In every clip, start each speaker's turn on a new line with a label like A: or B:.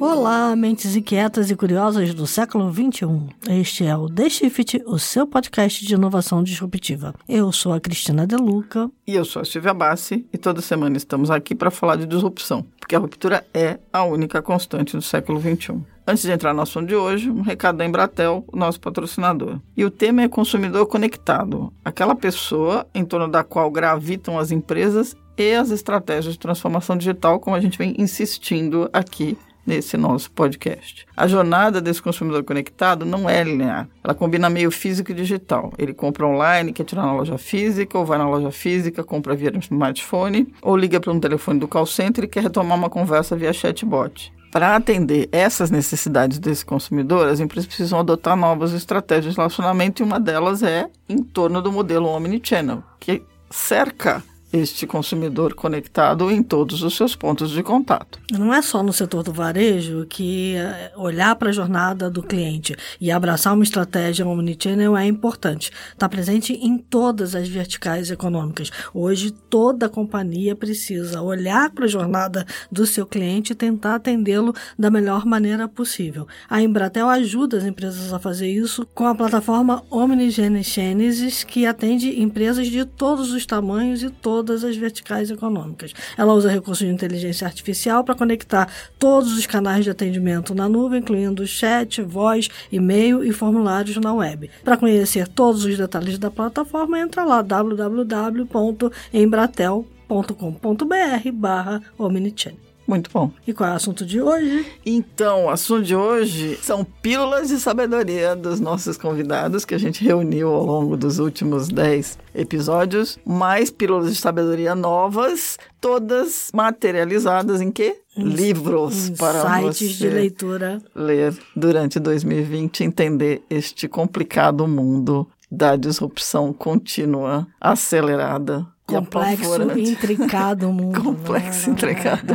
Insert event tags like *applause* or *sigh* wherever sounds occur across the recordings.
A: Olá, mentes inquietas e curiosas do século XXI. Este é o The Shift, o seu podcast de inovação disruptiva. Eu sou a Cristina Deluca.
B: E eu sou a Silvia Bassi, e toda semana estamos aqui para falar de disrupção, porque a ruptura é a única constante do século XXI. Antes de entrar no assunto de hoje, um recado da Embratel, nosso patrocinador. E o tema é consumidor conectado, aquela pessoa em torno da qual gravitam as empresas e as estratégias de transformação digital, como a gente vem insistindo aqui nesse nosso podcast. A jornada desse consumidor conectado não é linear. Ela combina meio físico e digital. Ele compra online, quer tirar na loja física, ou vai na loja física, compra via smartphone, ou liga para um telefone do call center e quer retomar uma conversa via chatbot. Para atender essas necessidades desse consumidor, as empresas precisam adotar novas estratégias de relacionamento e uma delas é em torno do modelo Omnichannel, que cerca este consumidor conectado em todos os seus pontos de contato.
A: Não é só no setor do varejo que eh, olhar para a jornada do cliente e abraçar uma estratégia omnichannel é importante. Está presente em todas as verticais econômicas. Hoje, toda companhia precisa olhar para a jornada do seu cliente e tentar atendê-lo da melhor maneira possível. A Embratel ajuda as empresas a fazer isso com a plataforma Omnigenesis, que atende empresas de todos os tamanhos e todos todas as verticais econômicas. Ela usa recursos de inteligência artificial para conectar todos os canais de atendimento na nuvem, incluindo chat, voz, e-mail e formulários na web. Para conhecer todos os detalhes da plataforma, entra lá www.embratel.com.br barra Omnichannel.
B: Muito bom.
A: E qual é o assunto de hoje?
B: Então, o assunto de hoje são pílulas de sabedoria dos nossos convidados que a gente reuniu ao longo dos últimos 10 episódios. Mais pílulas de sabedoria novas, todas materializadas em quê? Livros
A: em
B: para
A: sites
B: você
A: de leitura.
B: ler durante 2020 entender este complicado mundo da disrupção contínua, acelerada
A: complexo e intricado *laughs* mundo.
B: complexo e intricado.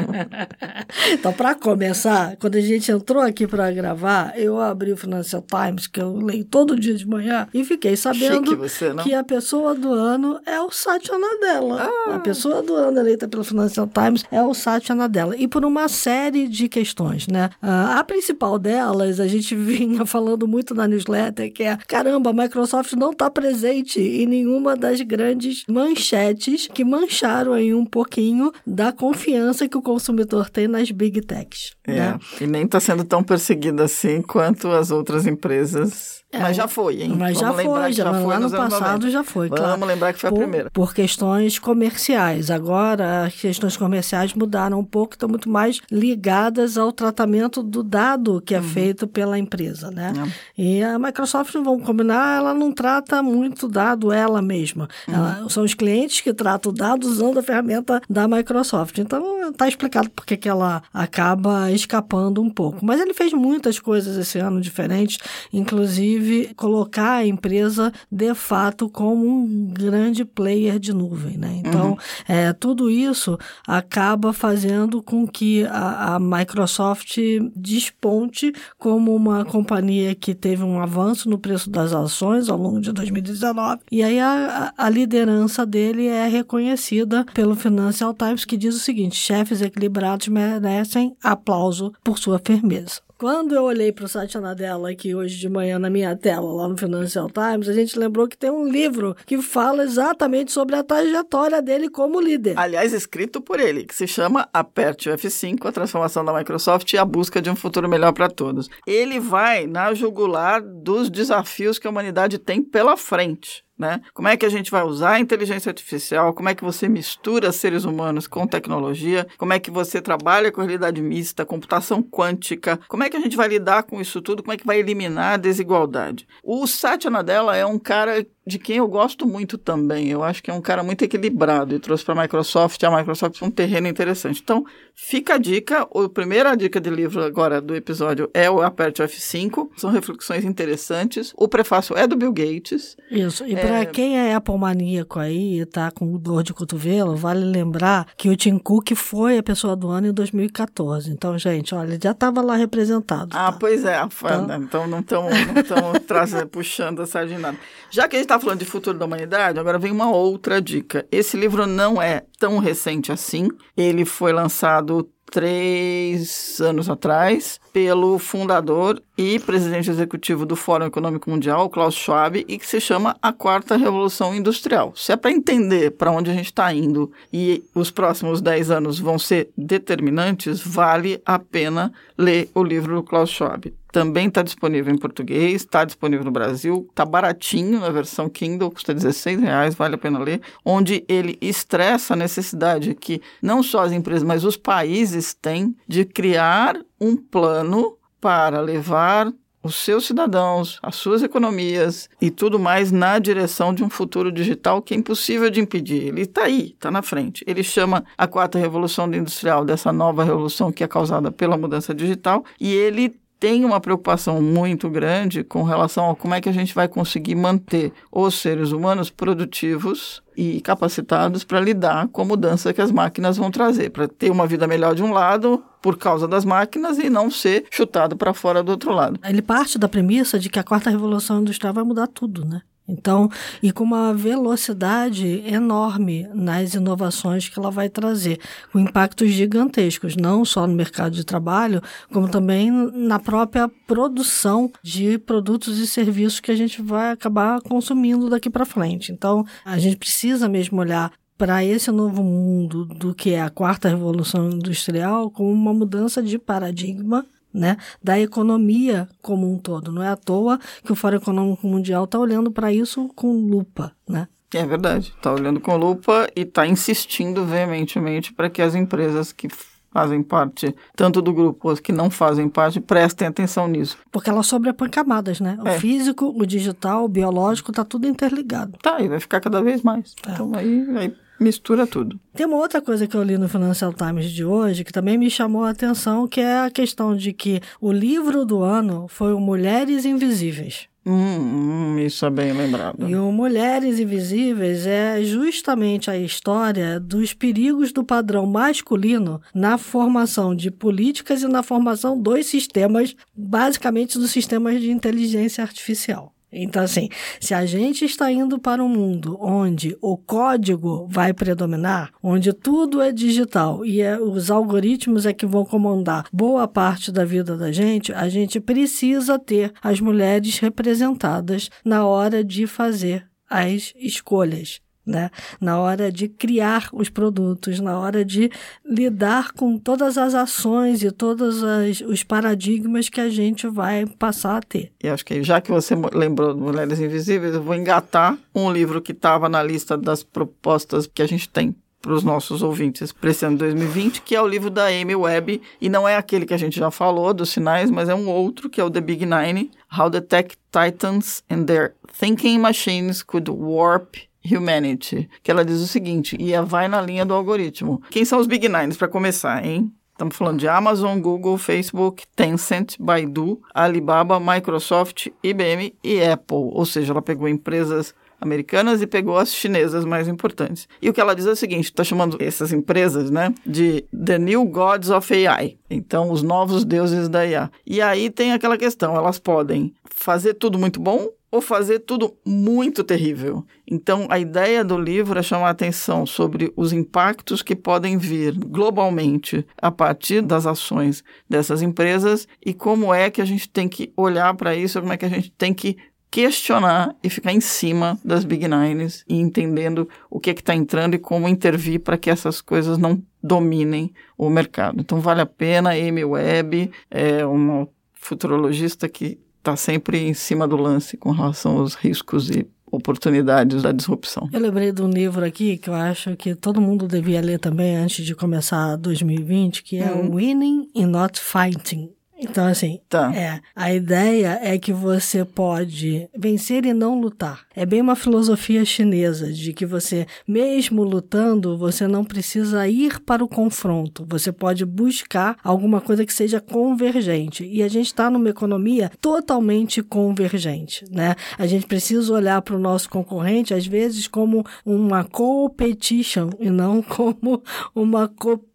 B: *laughs*
A: então, para começar, quando a gente entrou aqui para gravar, eu abri o Financial Times, que eu leio todo dia de manhã, e fiquei sabendo
B: você,
A: que a pessoa do ano é o Satya Nadella. Ah. A pessoa do ano eleita pelo Financial Times é o Satya Nadella. E por uma série de questões, né? Uh, a principal delas, a gente *laughs* vinha falando muito na newsletter, que é, caramba, a Microsoft não está presente em nenhuma das grandes manchetes que mancharam aí um pouquinho da confiança que o consumidor tem nas big techs.
B: É,
A: né?
B: e nem está sendo tão perseguida assim quanto as outras empresas mas já foi, hein?
A: Mas
B: Vamos
A: já foi, já,
B: já
A: foi
B: no
A: ano passado já foi,
B: Vamos
A: claro.
B: lembrar que foi
A: por,
B: a primeira.
A: Por questões comerciais. Agora, as questões comerciais mudaram um pouco, estão muito mais ligadas ao tratamento do dado que é uhum. feito pela empresa, né? É. E a Microsoft, vamos combinar, ela não trata muito dado ela mesma. Uhum. Ela, são os clientes que tratam o dado usando a ferramenta da Microsoft. Então, está explicado por que ela acaba escapando um pouco. Mas ele fez muitas coisas esse ano diferentes, inclusive inclusive colocar a empresa de fato como um grande player de nuvem. Né? Então, uhum. é, tudo isso acaba fazendo com que a, a, Microsoft desponte como uma companhia que teve um avanço no preço das ações ao longo de 2019. E aí a, a liderança dele é reconhecida pelo Financial Times, que diz o seguinte: chefes equilibrados merecem aplauso por sua firmeza. Quando eu olhei para o site Anadela aqui hoje de manhã na minha tela, lá no Financial Times, a gente lembrou que tem um livro que fala exatamente sobre a trajetória dele como líder.
B: Aliás, escrito por ele, que se chama Aperte o F5, a transformação da Microsoft e a busca de um futuro melhor para todos. Ele vai na jugular dos desafios que a humanidade tem pela frente. Né? Como é que a gente vai usar a inteligência artificial? Como é que você mistura seres humanos com tecnologia? Como é que você trabalha com realidade mista, computação quântica? Como é que a gente vai lidar com isso tudo? Como é que vai eliminar a desigualdade? O Satya Nadella é um cara de quem eu gosto muito também. Eu acho que é um cara muito equilibrado e trouxe para a Microsoft a Microsoft um terreno interessante. Então, fica a dica. A primeira dica de livro agora do episódio é o Aperte F5. São reflexões interessantes. O prefácio é do Bill Gates.
A: Isso. E para é... quem é Apple maníaco aí e tá com dor de cotovelo, vale lembrar que o Tim Cook foi a pessoa do ano em 2014. Então, gente, olha, ele já estava lá representado.
B: Ah,
A: tá?
B: pois é. Então, então não estão não *laughs* puxando a sardinha. Já que a gente está falando de futuro da humanidade, agora vem uma outra dica. Esse livro não é tão recente assim. Ele foi lançado três anos atrás pelo fundador e presidente executivo do Fórum Econômico Mundial, Klaus Schwab, e que se chama a Quarta Revolução Industrial. Se é para entender para onde a gente está indo e os próximos dez anos vão ser determinantes, vale a pena ler o livro do Klaus Schwab também está disponível em português, está disponível no Brasil, está baratinho na versão Kindle, custa 16 reais, vale a pena ler, onde ele estressa a necessidade que não só as empresas, mas os países têm de criar um plano para levar os seus cidadãos, as suas economias e tudo mais na direção de um futuro digital que é impossível de impedir. Ele está aí, está na frente. Ele chama a quarta revolução industrial dessa nova revolução que é causada pela mudança digital e ele tem uma preocupação muito grande com relação a como é que a gente vai conseguir manter os seres humanos produtivos e capacitados para lidar com a mudança que as máquinas vão trazer, para ter uma vida melhor de um lado por causa das máquinas e não ser chutado para fora do outro lado.
A: Ele parte da premissa de que a quarta revolução industrial vai mudar tudo, né? Então, e com uma velocidade enorme nas inovações que ela vai trazer, com impactos gigantescos, não só no mercado de trabalho, como também na própria produção de produtos e serviços que a gente vai acabar consumindo daqui para frente. Então, a gente precisa mesmo olhar para esse novo mundo do que é a quarta revolução industrial como uma mudança de paradigma né, da economia como um todo. Não é à toa que o Fórum Econômico Mundial está olhando para isso com lupa, né?
B: É verdade, está olhando com lupa e está insistindo veementemente para que as empresas que fazem parte tanto do grupo ou que não fazem parte prestem atenção nisso.
A: Porque ela sobrepõe camadas, né? O é. físico, o digital, o biológico, está tudo interligado.
B: Tá, e vai ficar cada vez mais. É. Então aí, aí mistura tudo.
A: Tem uma outra coisa que eu li no Financial Times de hoje que também me chamou a atenção, que é a questão de que o livro do ano foi o Mulheres Invisíveis.
B: Hum, hum, isso é bem lembrado.
A: E o Mulheres Invisíveis é justamente a história dos perigos do padrão masculino na formação de políticas e na formação dos sistemas, basicamente dos sistemas de inteligência artificial. Então, assim, se a gente está indo para um mundo onde o código vai predominar, onde tudo é digital e é, os algoritmos é que vão comandar boa parte da vida da gente, a gente precisa ter as mulheres representadas na hora de fazer as escolhas né? Na hora de criar os produtos, na hora de lidar com todas as ações e todos as, os paradigmas que a gente vai passar a ter.
B: E acho que já que você lembrou de Mulheres Invisíveis, eu vou engatar um livro que estava na lista das propostas que a gente tem para os nossos ouvintes para esse ano 2020, que é o livro da Amy Webb, e não é aquele que a gente já falou dos sinais, mas é um outro, que é o The Big Nine, How the Tech Titans and Their Thinking Machines Could Warp Humanity, que ela diz o seguinte, e vai na linha do algoritmo. Quem são os Big Nines, para começar, hein? Estamos falando de Amazon, Google, Facebook, Tencent, Baidu, Alibaba, Microsoft, IBM e Apple. Ou seja, ela pegou empresas americanas e pegou as chinesas mais importantes. E o que ela diz é o seguinte: está chamando essas empresas, né, de The New Gods of AI. Então, os novos deuses da IA. E aí tem aquela questão: elas podem fazer tudo muito bom ou fazer tudo muito terrível. Então, a ideia do livro é chamar a atenção sobre os impactos que podem vir globalmente a partir das ações dessas empresas e como é que a gente tem que olhar para isso, como é que a gente tem que questionar e ficar em cima das Big Nines e entendendo o que é está entrando e como intervir para que essas coisas não dominem o mercado. Então, vale a pena. Amy Webb é uma futurologista que está sempre em cima do lance com relação aos riscos e oportunidades da disrupção.
A: Eu lembrei de um livro aqui que eu acho que todo mundo devia ler também antes de começar 2020, que é hum. Winning and Not Fighting, então, assim, tá. é, a ideia é que você pode vencer e não lutar. É bem uma filosofia chinesa de que você, mesmo lutando, você não precisa ir para o confronto. Você pode buscar alguma coisa que seja convergente. E a gente está numa economia totalmente convergente, né? A gente precisa olhar para o nosso concorrente, às vezes, como uma competition e não como uma competição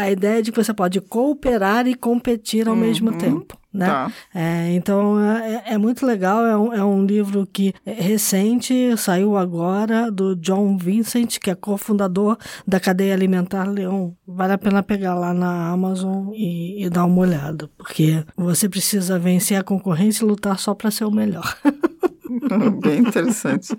A: a ideia de que você pode cooperar e competir ao uhum. mesmo tempo. Né? Tá. É, então é, é, muito legal, é um, é um livro que é recente, saiu agora, do John Vincent, que é cofundador da cadeia alimentar Leão. Vale a pena pegar lá na Amazon e, e dar uma olhada, porque você precisa vencer a concorrência e lutar só para ser o melhor. *laughs* *laughs*
B: Bem interessante.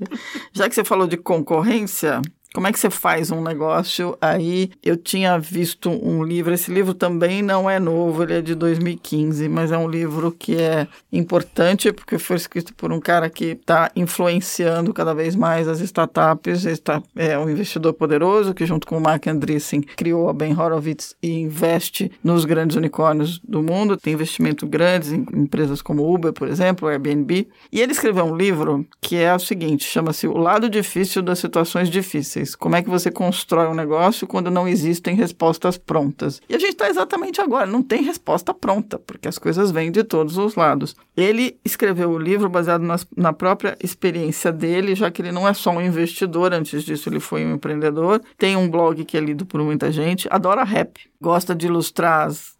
B: Já que você falou de concorrência, como é que você faz um negócio? Aí eu tinha visto um livro, esse livro também não é novo, ele é de 2015, mas é um livro que é importante porque foi escrito por um cara que está influenciando cada vez mais as startups. Está, é um investidor poderoso que, junto com o Mark Andreessen, criou a Ben Horowitz e investe nos grandes unicórnios do mundo. Tem investimento grandes em empresas como Uber, por exemplo, Airbnb. E ele escreveu um livro que é o seguinte: chama-se O Lado Difícil das Situações Difíceis Como é que você constrói um negócio quando não existem respostas prontas? E a gente está exatamente agora, não tem resposta pronta, porque as coisas vêm de todos os lados. Ele escreveu o livro baseado nas, na própria experiência dele, já que ele não é só um investidor, antes disso ele foi um empreendedor. Tem um blog que é lido por muita gente, adora rap, gosta de ilustrar as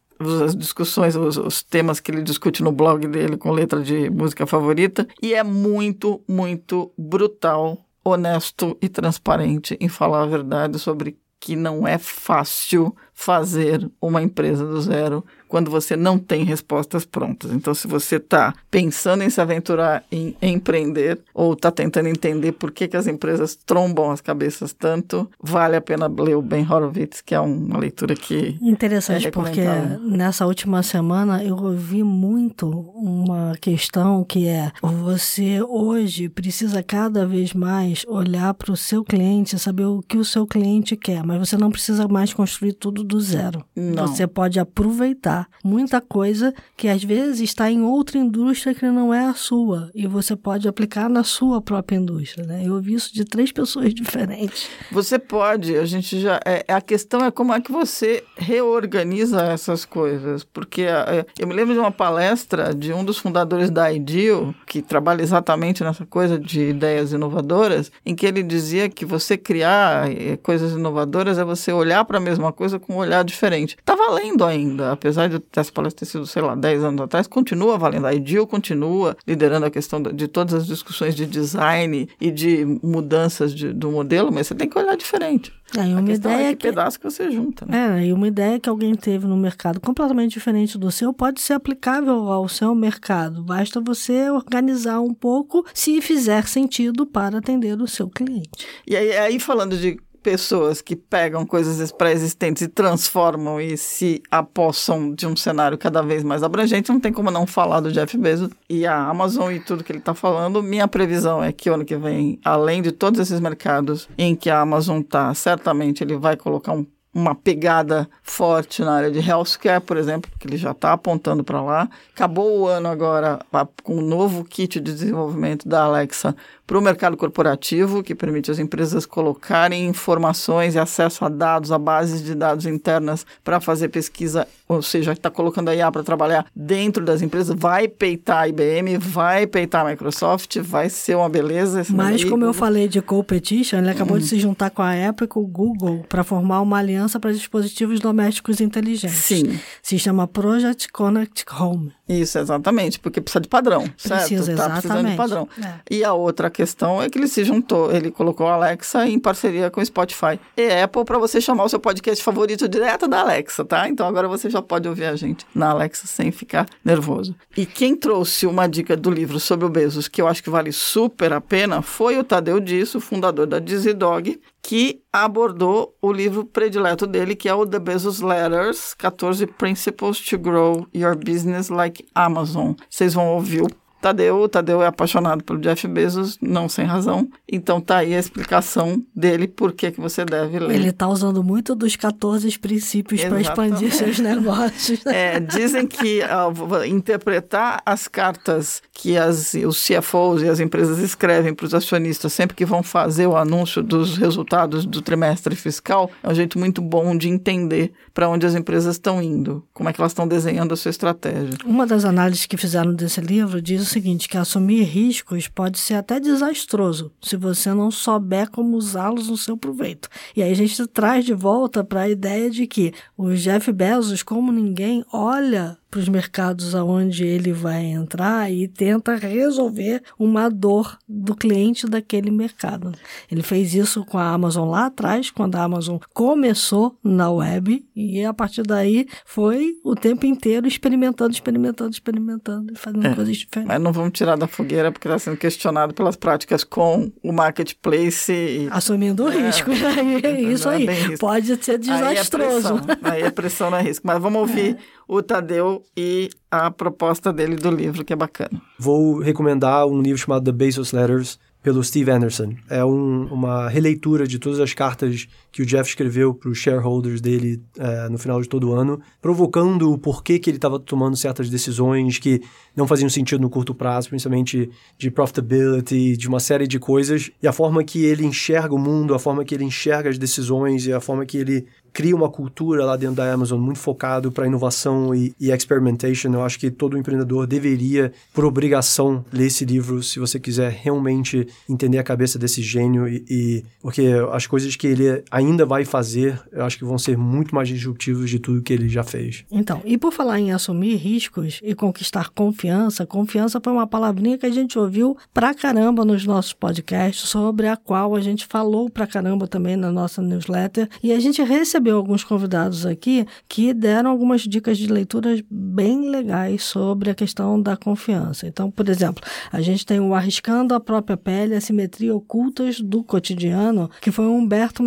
B: as discussões, os, os, temas que ele discute no blog dele com letra de música favorita. E é muito, muito brutal honesto e transparente em falar a verdade sobre que não é fácil fazer uma empresa do zero quando você não tem respostas prontas. Então, se você está pensando em se aventurar em, empreender ou está tentando entender por que, que as empresas trombam as cabeças tanto, vale a pena ler o Ben Horowitz, que é uma leitura que.
A: Interessante, é porque nessa última semana eu ouvi muito uma questão que é: você hoje precisa cada vez mais olhar para o seu cliente, saber o que o seu cliente quer, mas você não precisa mais construir tudo do zero. Não. Você pode aproveitar muita coisa que às vezes está em outra indústria que não é a sua e você pode aplicar na sua própria indústria. Né? Eu ouvi isso de três *laughs* pessoas diferentes.
B: Você pode, a gente já. É, a questão é como é que você reorganiza essas coisas. Porque é, eu me lembro de uma palestra de um dos fundadores da IDEO, que trabalha exatamente nessa coisa de ideias inovadoras, em que ele dizia que você criar é, coisas inovadoras é você olhar para a mesma coisa com um olhar diferente. Está valendo ainda, apesar de essa palestra ter sido, sei lá, 10 anos atrás, continua valendo. A IDIL continua liderando a questão de todas as discussões de design e de mudanças de, do modelo, mas você tem que olhar diferente.
A: É, uma a ideia
B: é que, pedaço que você junta. Né?
A: É, e uma ideia que alguém teve no mercado completamente diferente do seu pode ser aplicável ao seu mercado. Basta você organizar um pouco se fizer sentido para atender o seu cliente.
B: E aí, aí falando de pessoas que pegam coisas pré-existentes e transformam e se apossam de um cenário cada vez mais abrangente, não tem como não falar do Jeff Bezos e a Amazon e tudo que ele está falando. Minha previsão é que ano que vem, além de todos esses mercados em que a Amazon está, certamente ele vai colocar um uma pegada forte na área de healthcare, por exemplo, que ele já está apontando para lá. Acabou o ano agora com um novo kit de desenvolvimento da Alexa para o mercado corporativo, que permite às empresas colocarem informações e acesso a dados, a bases de dados internas para fazer pesquisa, ou seja, está colocando a IA para trabalhar dentro das empresas, vai peitar a IBM, vai peitar a Microsoft, vai ser uma beleza.
A: Mas como eu falei de competition, ele acabou de se juntar com a Apple e com o Google para formar uma aliança para dispositivos domésticos inteligentes.
B: Sim.
A: Se chama Project Connect Home.
B: Isso, exatamente, porque precisa de padrão,
A: precisa, certo?
B: Precisa,
A: tá precisando
B: de padrão. É. E a outra questão é que ele se juntou, ele colocou a Alexa em parceria com o Spotify e Apple para você chamar o seu podcast favorito direto da Alexa, tá? Então agora você já pode ouvir a gente na Alexa sem ficar nervoso. E quem trouxe uma dica do livro sobre o Bezos, que eu acho que vale super a pena, foi o Tadeu Disso, fundador da Dizzy Dog, que abordou o livro predileto dele, que é o The Bezos Letters, 14 Principles to Grow Your Business Like Amazon. Vocês vão ouvir o Tadeu, o Tadeu é apaixonado pelo Jeff Bezos, não sem razão. Então tá aí a explicação dele por que, que você deve ler.
A: Ele tá usando muito dos 14 princípios para expandir seus *laughs* negócios.
B: É, dizem que uh, interpretar as cartas que as, os CFOs e as empresas escrevem para os acionistas sempre que vão fazer o anúncio dos resultados do trimestre fiscal é um jeito muito bom de entender para onde as empresas estão indo, como é que elas estão desenhando a sua estratégia.
A: Uma das análises que fizeram desse livro diz o seguinte, que assumir riscos pode ser até desastroso se você não souber como usá-los no seu proveito. E aí a gente traz de volta para a ideia de que o Jeff Bezos, como ninguém, olha para os mercados aonde ele vai entrar e tenta resolver uma dor do cliente daquele mercado. Ele fez isso com a Amazon lá atrás, quando a Amazon começou na web, e a partir daí foi o tempo inteiro experimentando, experimentando, experimentando e fazendo é, coisas diferentes.
B: Mas não vamos tirar da fogueira porque está sendo questionado pelas práticas com o marketplace. E...
A: Assumindo o é, risco. *laughs* É, isso aí. Pode ser desastroso.
B: Aí é pressão, aí é pressão é risco. Mas vamos ouvir *laughs* é. O Tadeu e a proposta dele do livro, que é bacana.
C: Vou recomendar um livro chamado The Bezos Letters, pelo Steve Anderson. É um, uma releitura de todas as cartas que o Jeff escreveu para os shareholders dele é, no final de todo ano, provocando o porquê que ele estava tomando certas decisões que não faziam sentido no curto prazo, principalmente de profitability, de uma série de coisas, e a forma que ele enxerga o mundo, a forma que ele enxerga as decisões e a forma que ele cria uma cultura lá dentro da Amazon muito focado para inovação e, e experimentation. Eu acho que todo empreendedor deveria, por obrigação, ler esse livro se você quiser realmente entender a cabeça desse gênio e, e porque as coisas que ele ainda vai fazer, eu acho que vão ser muito mais disruptivos de tudo que ele já fez.
A: Então, e por falar em assumir riscos e conquistar confiança, confiança foi uma palavrinha que a gente ouviu pra caramba nos nossos podcasts, sobre a qual a gente falou pra caramba também na nossa newsletter, e a gente recebeu alguns convidados aqui que deram algumas dicas de leituras bem legais sobre a questão da confiança. Então, por exemplo, a gente tem o Arriscando a Própria Pele, Assimetria Ocultas do Cotidiano, que foi o Humberto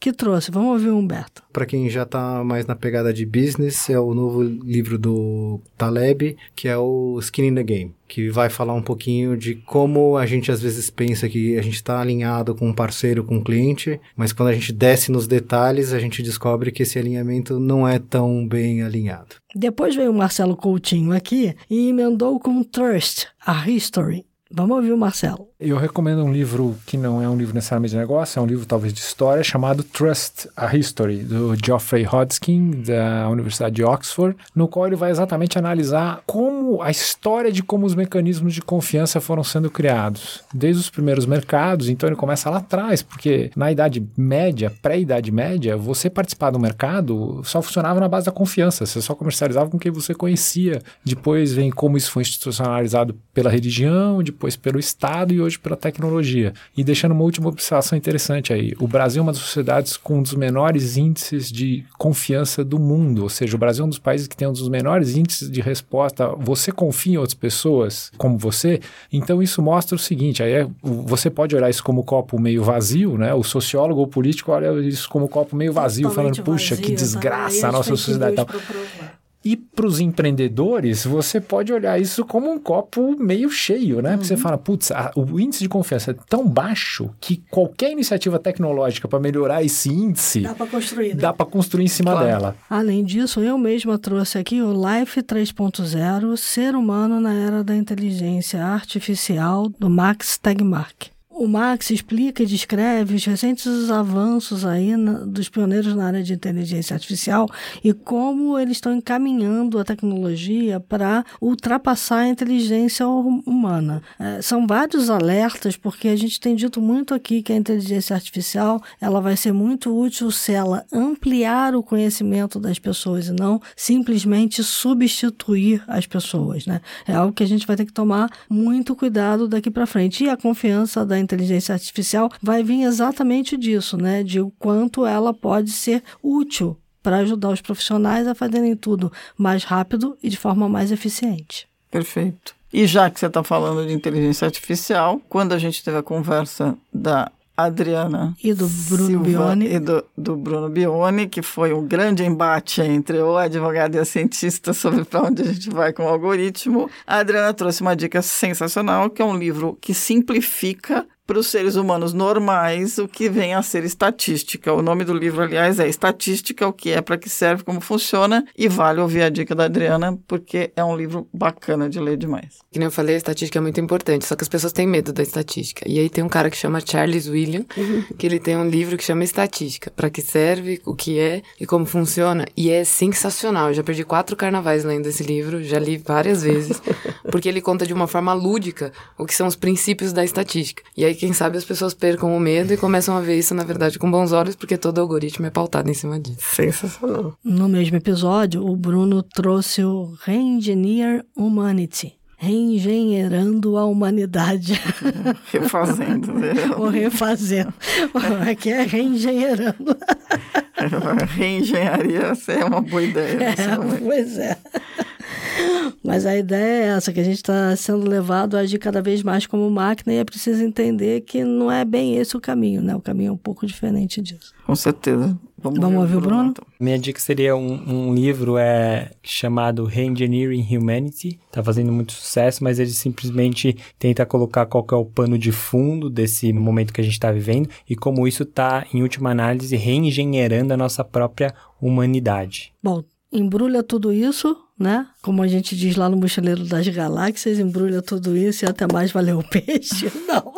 A: Que trouxe. Vamos ouvir o Humberto.
D: Para quem já está mais na pegada de business, é o novo livro do Taleb, que é o Skin in the Game, que vai falar um pouquinho de como a gente às vezes pensa que a gente está alinhado com um parceiro, com um cliente, mas quando a gente desce nos detalhes, a gente descobre que esse alinhamento não é tão bem alinhado.
A: Depois veio o Marcelo Coutinho aqui e emendou com Trust, a History. Vamos ouvir o Marcelo.
E: Eu recomendo um livro que não é um livro necessariamente de negócio, é um livro talvez de história, chamado Trust, a History, do Geoffrey Hodgkin, da Universidade de Oxford, no qual ele vai exatamente analisar como a história de como os mecanismos de confiança foram sendo criados. Desde os primeiros mercados, então ele começa lá atrás, porque na Idade Média, pré-Idade Média, você participar do mercado só funcionava na base da confiança, você só comercializava com quem você conhecia. Depois vem como isso foi institucionalizado pela religião, depois pelo Estado e hoje hoje pela tecnologia. E deixando uma última observação interessante aí: o Brasil é uma das sociedades com um dos menores índices de confiança do mundo, ou seja, o Brasil é um dos países que tem um dos menores índices de resposta. Você confia em outras pessoas como você? Então isso mostra o seguinte: aí é, você pode olhar isso como copo meio vazio, né? O sociólogo ou político olha isso como copo meio vazio, Totalmente falando, puxa, vazio, que desgraça tá? a nossa sociedade tal. E para os empreendedores, você pode olhar isso como um copo meio cheio, né? Uhum. Porque você fala, putz, o índice de confiança é tão baixo que qualquer iniciativa tecnológica para melhorar esse índice
A: dá para construir, né?
E: dá para construir em cima claro. dela.
A: Além disso, eu mesma trouxe aqui o Life 3.0, Ser Humano na Era da Inteligência Artificial, do Max Tegmark. O Max explica e descreve os recentes avanços aí na, dos pioneiros na área de inteligência artificial e como eles estão encaminhando a tecnologia para ultrapassar a inteligência humana. É, são vários alertas, porque a gente tem dito muito aqui que a inteligência artificial ela vai ser muito útil se ela ampliar o conhecimento das pessoas e não simplesmente substituir as pessoas. Né? É algo que a gente vai ter que tomar muito cuidado daqui para frente. E a confiança da inteligência artificial vai vir exatamente disso, né? De o quanto ela pode ser útil para ajudar os profissionais a fazerem tudo mais rápido e de forma mais eficiente.
B: Perfeito. E já que você está falando de inteligência artificial, quando a gente teve a conversa da Adriana
A: e do Bruno Silva Bione
B: e do, do, Bruno Bione, que foi um grande embate entre o advogado e a cientista sobre para onde a gente vai com o algoritmo. A Adriana trouxe uma dica sensacional, que é um livro que simplifica para os seres humanos normais o que vem a ser estatística. O nome do livro, aliás, é Estatística, o que é, para que serve, como funciona, e vale ouvir a dica da Adriana, porque é um livro bacana de ler demais.
F: Que nem eu falei, a estatística é muito importante, só que as pessoas têm medo da estatística. E aí tem um cara que chama Charles William, que ele tem um livro que chama Estatística, para que serve, o que é e como funciona, e é sensacional. Eu já perdi quatro carnavais lendo esse livro, já li várias vezes, *laughs* porque ele conta de uma forma lúdica o que são os princípios da estatística. E aí quem sabe, as pessoas percam o medo e começam a ver isso, na verdade, com bons olhos, porque todo algoritmo é pautado em cima disso.
B: Sensacional.
A: No mesmo episódio, o Bruno trouxe o Reengineer Humanity reengenheirando a humanidade. *laughs*
B: Refazendo. Né? *laughs*
A: Ou refazendo. Aqui é reengenheirando. *laughs*
B: Reengenharia é uma boa ideia.
A: É, pois é. Mas a ideia é essa, que a gente está sendo levado a agir cada vez mais como máquina e é preciso entender que não é bem esse o caminho, né? O caminho é um pouco diferente disso.
B: Com certeza.
A: Vamos, Vamos ouvir o Bruno? Bruno então.
G: Minha dica seria um, um, livro é, chamado Reengineering Humanity. Está fazendo muito sucesso, mas ele simplesmente tenta colocar qual é o pano de fundo desse momento que a gente está vivendo e como isso está, em última análise, reengenheirando a nossa própria humanidade.
A: Bom, embrulha tudo isso, né? Como a gente diz lá no Mochileiro das Galáxias, embrulha tudo isso e até mais valeu o *laughs* peixe. Não.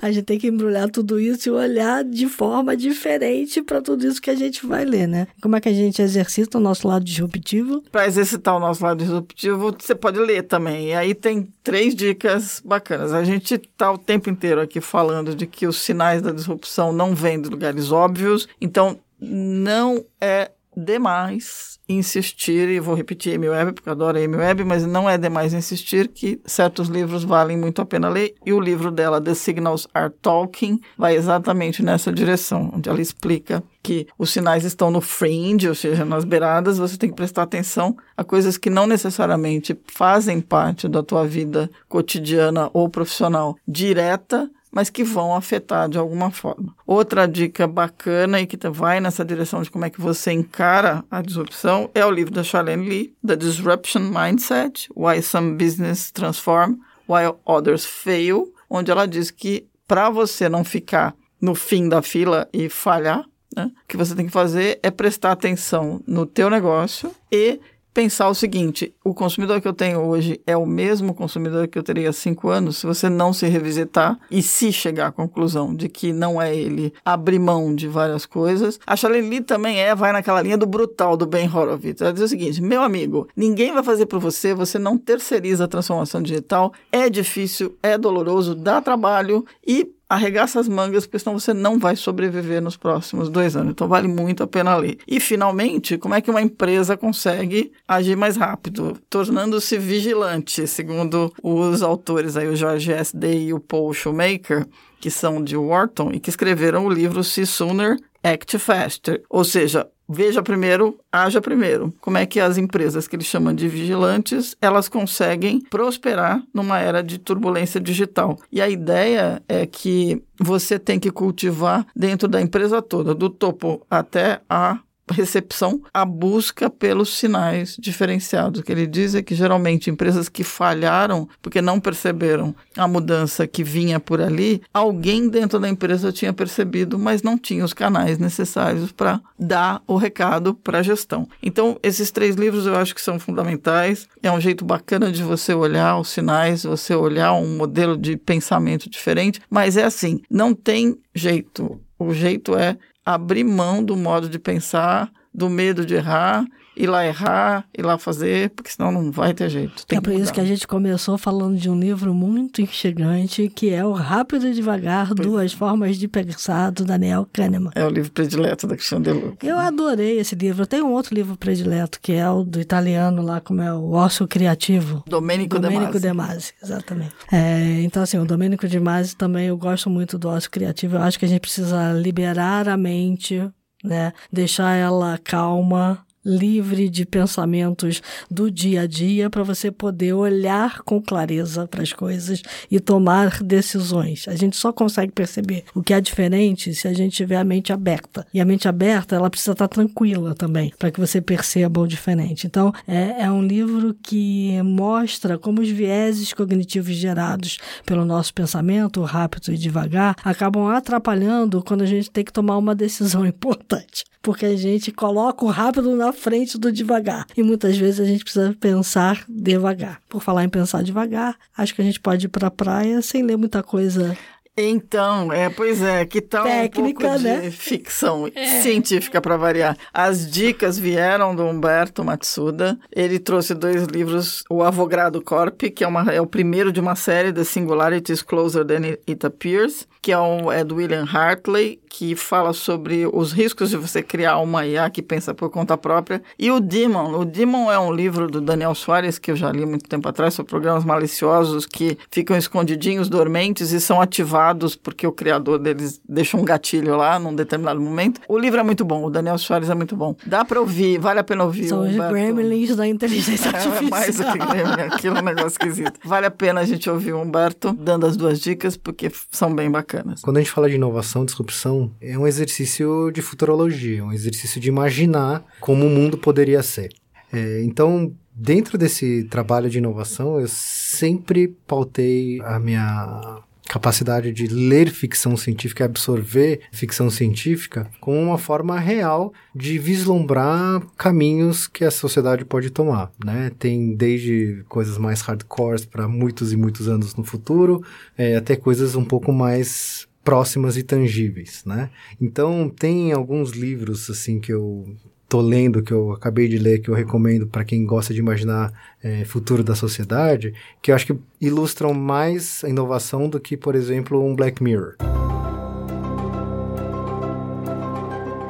A: A gente tem que embrulhar tudo isso e olhar de forma diferente para tudo isso que a gente vai ler, né? Como é que a gente exercita o nosso lado disruptivo?
B: Para exercitar o nosso lado disruptivo, você pode ler também. E aí tem três dicas bacanas. A gente está o tempo inteiro aqui falando de que os sinais da disrupção não vêm de lugares óbvios. Então, não é demais insistir, e vou repetir Amy Webb, porque eu adoro Amy Webb, mas não é demais insistir que certos livros valem muito a pena ler, e o livro dela, The Signals Are Talking, vai exatamente nessa direção, onde ela explica que os sinais estão no fringe, ou seja, nas beiradas, você tem que prestar atenção a coisas que não necessariamente fazem parte da tua vida cotidiana ou profissional direta, mas que vão afetar de alguma forma. Outra dica bacana e que vai nessa direção de como é que você encara a disrupção é o livro da Charlene Lee, The Disruption Mindset: Why Some Business Transform While Others Fail, onde ela diz que para você não ficar no fim da fila e falhar, né, o que você tem que fazer é prestar atenção no teu negócio e pensar o seguinte: o consumidor que eu tenho hoje é o mesmo consumidor que eu teria há cinco anos, se você não se revisitar e se chegar à conclusão de que não é ele abrir mão de várias coisas. A Charlene também é, vai naquela linha do brutal do Ben Horowitz. Ela diz o seguinte: meu amigo, ninguém vai fazer por você, você não terceiriza a transformação digital, é difícil, é doloroso, dá trabalho e arregaça as mangas, porque senão você não vai sobreviver nos próximos dois anos. Então vale muito a pena ler. E, finalmente, como é que uma empresa consegue agir mais rápido? Tornando-se vigilante, segundo os autores aí, o George S. Day e o Paul Shoemaker, que são de Wharton e que escreveram o livro See Sooner, Act Faster. Ou seja, veja primeiro, haja primeiro. Como é que as empresas que eles chamam de vigilantes, elas conseguem prosperar numa era de turbulência digital. E a ideia é que você tem que cultivar dentro da empresa toda, do topo até a recepção, a busca pelos sinais diferenciados. O que ele diz é que geralmente empresas que falharam porque não perceberam a mudança que vinha por ali, alguém dentro da empresa tinha percebido, mas não tinha os canais necessários para dar o recado para a gestão. Então, esses três livros eu acho que são fundamentais. É um jeito bacana de você olhar os sinais, você olhar um modelo de pensamento diferente, mas é assim, não tem jeito. O jeito é abrir mão do modo de pensar, do medo de errar ir lá errar, ir lá fazer, porque senão não vai ter jeito.
A: É por isso que a gente começou falando de um livro muito instigante, que é o Rápido e Devagar, pois. Duas Formas de Pensar, do Daniel Kahneman.
B: É o livro predileto da Cristian Deluca.
A: Eu adorei esse livro. Eu tenho um outro livro predileto, que é o do italiano lá, como é o Ócio Criativo.
B: Domênico,
A: Domênico
B: De
A: Masi. exatamente. É, então, assim, o Domênico De Masi também, eu gosto muito do Ócio Criativo. Eu acho que a gente precisa liberar a mente, né? Deixar ela calma, livre de pensamentos do dia a dia, para você poder olhar com clareza para as coisas e tomar decisões. A gente só consegue perceber o que é diferente se a gente tiver a mente aberta. E a mente aberta, ela precisa estar tranquila também, para que você perceba o diferente. Então, é, é um livro que mostra como os vieses cognitivos gerados pelo nosso pensamento, rápido e devagar, acabam atrapalhando quando a gente tem que tomar uma decisão *laughs* importante porque a gente coloca o rápido na frente do devagar. E muitas vezes a gente precisa pensar devagar. Por falar em pensar devagar, acho que a gente pode ir para a praia sem ler muita coisa
B: então, é, pois é, que tal Técnica, um pouco né? de ficção *laughs* é. científica para variar. As dicas vieram do Humberto Matsuda. Ele trouxe dois livros, O Avogrado Corp, que é, uma, é o primeiro de uma série, The Singularity is Closer Than It Appears, que é, um, é do William Hartley, que fala sobre os riscos de você criar uma IA que pensa por conta própria. E o Demon. O Demon é um livro do Daniel Soares, que eu já li muito tempo atrás, sobre programas maliciosos que ficam escondidinhos, dormentes e são ativados porque o criador deles deixa um gatilho lá num determinado momento. O livro é muito bom, o Daniel Soares é muito bom. Dá para ouvir, vale a pena ouvir.
A: São os gremlins da inteligência artificial. *laughs*
B: É mais do que gremlin, aquilo é um negócio esquisito. Vale a pena a gente ouvir o Humberto dando as duas dicas, porque são bem bacanas bacanas.
D: Quando a gente fala de inovação, disrupção, é um exercício de futurologia, um exercício de imaginar como o mundo poderia ser. É, então, dentro desse trabalho de inovação, eu sempre pautei a minha capacidade de ler ficção científica e absorver ficção científica como uma forma real de vislumbrar caminhos que a sociedade pode tomar, né? Tem desde coisas mais hardcores para muitos e muitos anos no futuro, é, até coisas um pouco mais próximas e tangíveis, né? Então tem alguns livros assim que eu tô lendo, que eu acabei de ler, que eu recomendo para quem gosta de imaginar é, futuro da sociedade, que eu acho que ilustram mais a inovação do que, por exemplo, um Black Mirror.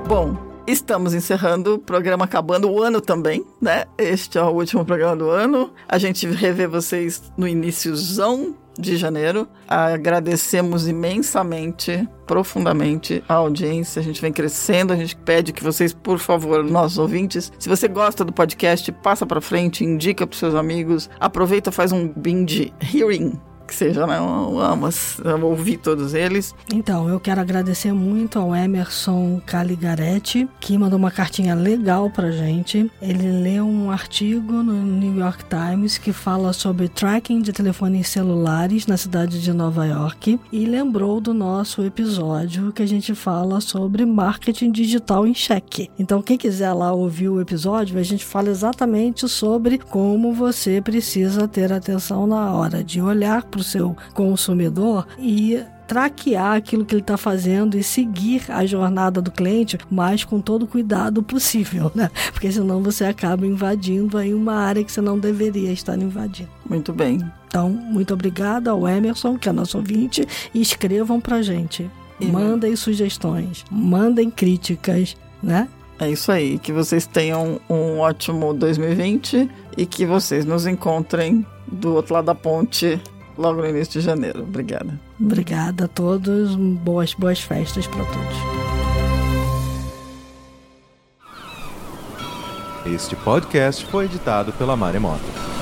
B: Bom, Estamos encerrando o programa, acabando o ano também, né? Este é o último programa do ano. A gente revê vocês no iníciozão de janeiro. Agradecemos imensamente, profundamente a audiência. A gente vem crescendo, a gente pede que vocês, por favor, nossos ouvintes, se você gosta do podcast, passa para frente, indica para seus amigos, aproveita, faz um binge hearing que seja, né? Eu amo, amo ouvir todos eles.
A: Então, eu quero agradecer muito ao Emerson Caligaretti, que mandou uma cartinha legal pra gente. Ele leu um artigo no New York Times que fala sobre tracking de telefones celulares na cidade de Nova York e lembrou do nosso episódio que a gente fala sobre marketing digital em cheque. Então, quem quiser lá ouvir o episódio, a gente fala exatamente sobre como você precisa ter atenção na hora de olhar para o seu consumidor e traquear aquilo que ele está fazendo e seguir a jornada do cliente, mas com todo o cuidado possível, né? Porque senão você acaba invadindo aí uma área que você não deveria estar invadindo.
B: Muito bem.
A: Então, muito obrigada ao Emerson, que é nosso ouvinte, e escrevam pra gente. E mandem sugestões, mandem críticas, né?
B: É isso aí. Que vocês tenham um ótimo 2020 e que vocês nos encontrem do outro lado da ponte logo no início de janeiro. Obrigada.
A: Obrigada a todos. Boas, boas festas para todos.
H: Este podcast foi editado pela Maremoto.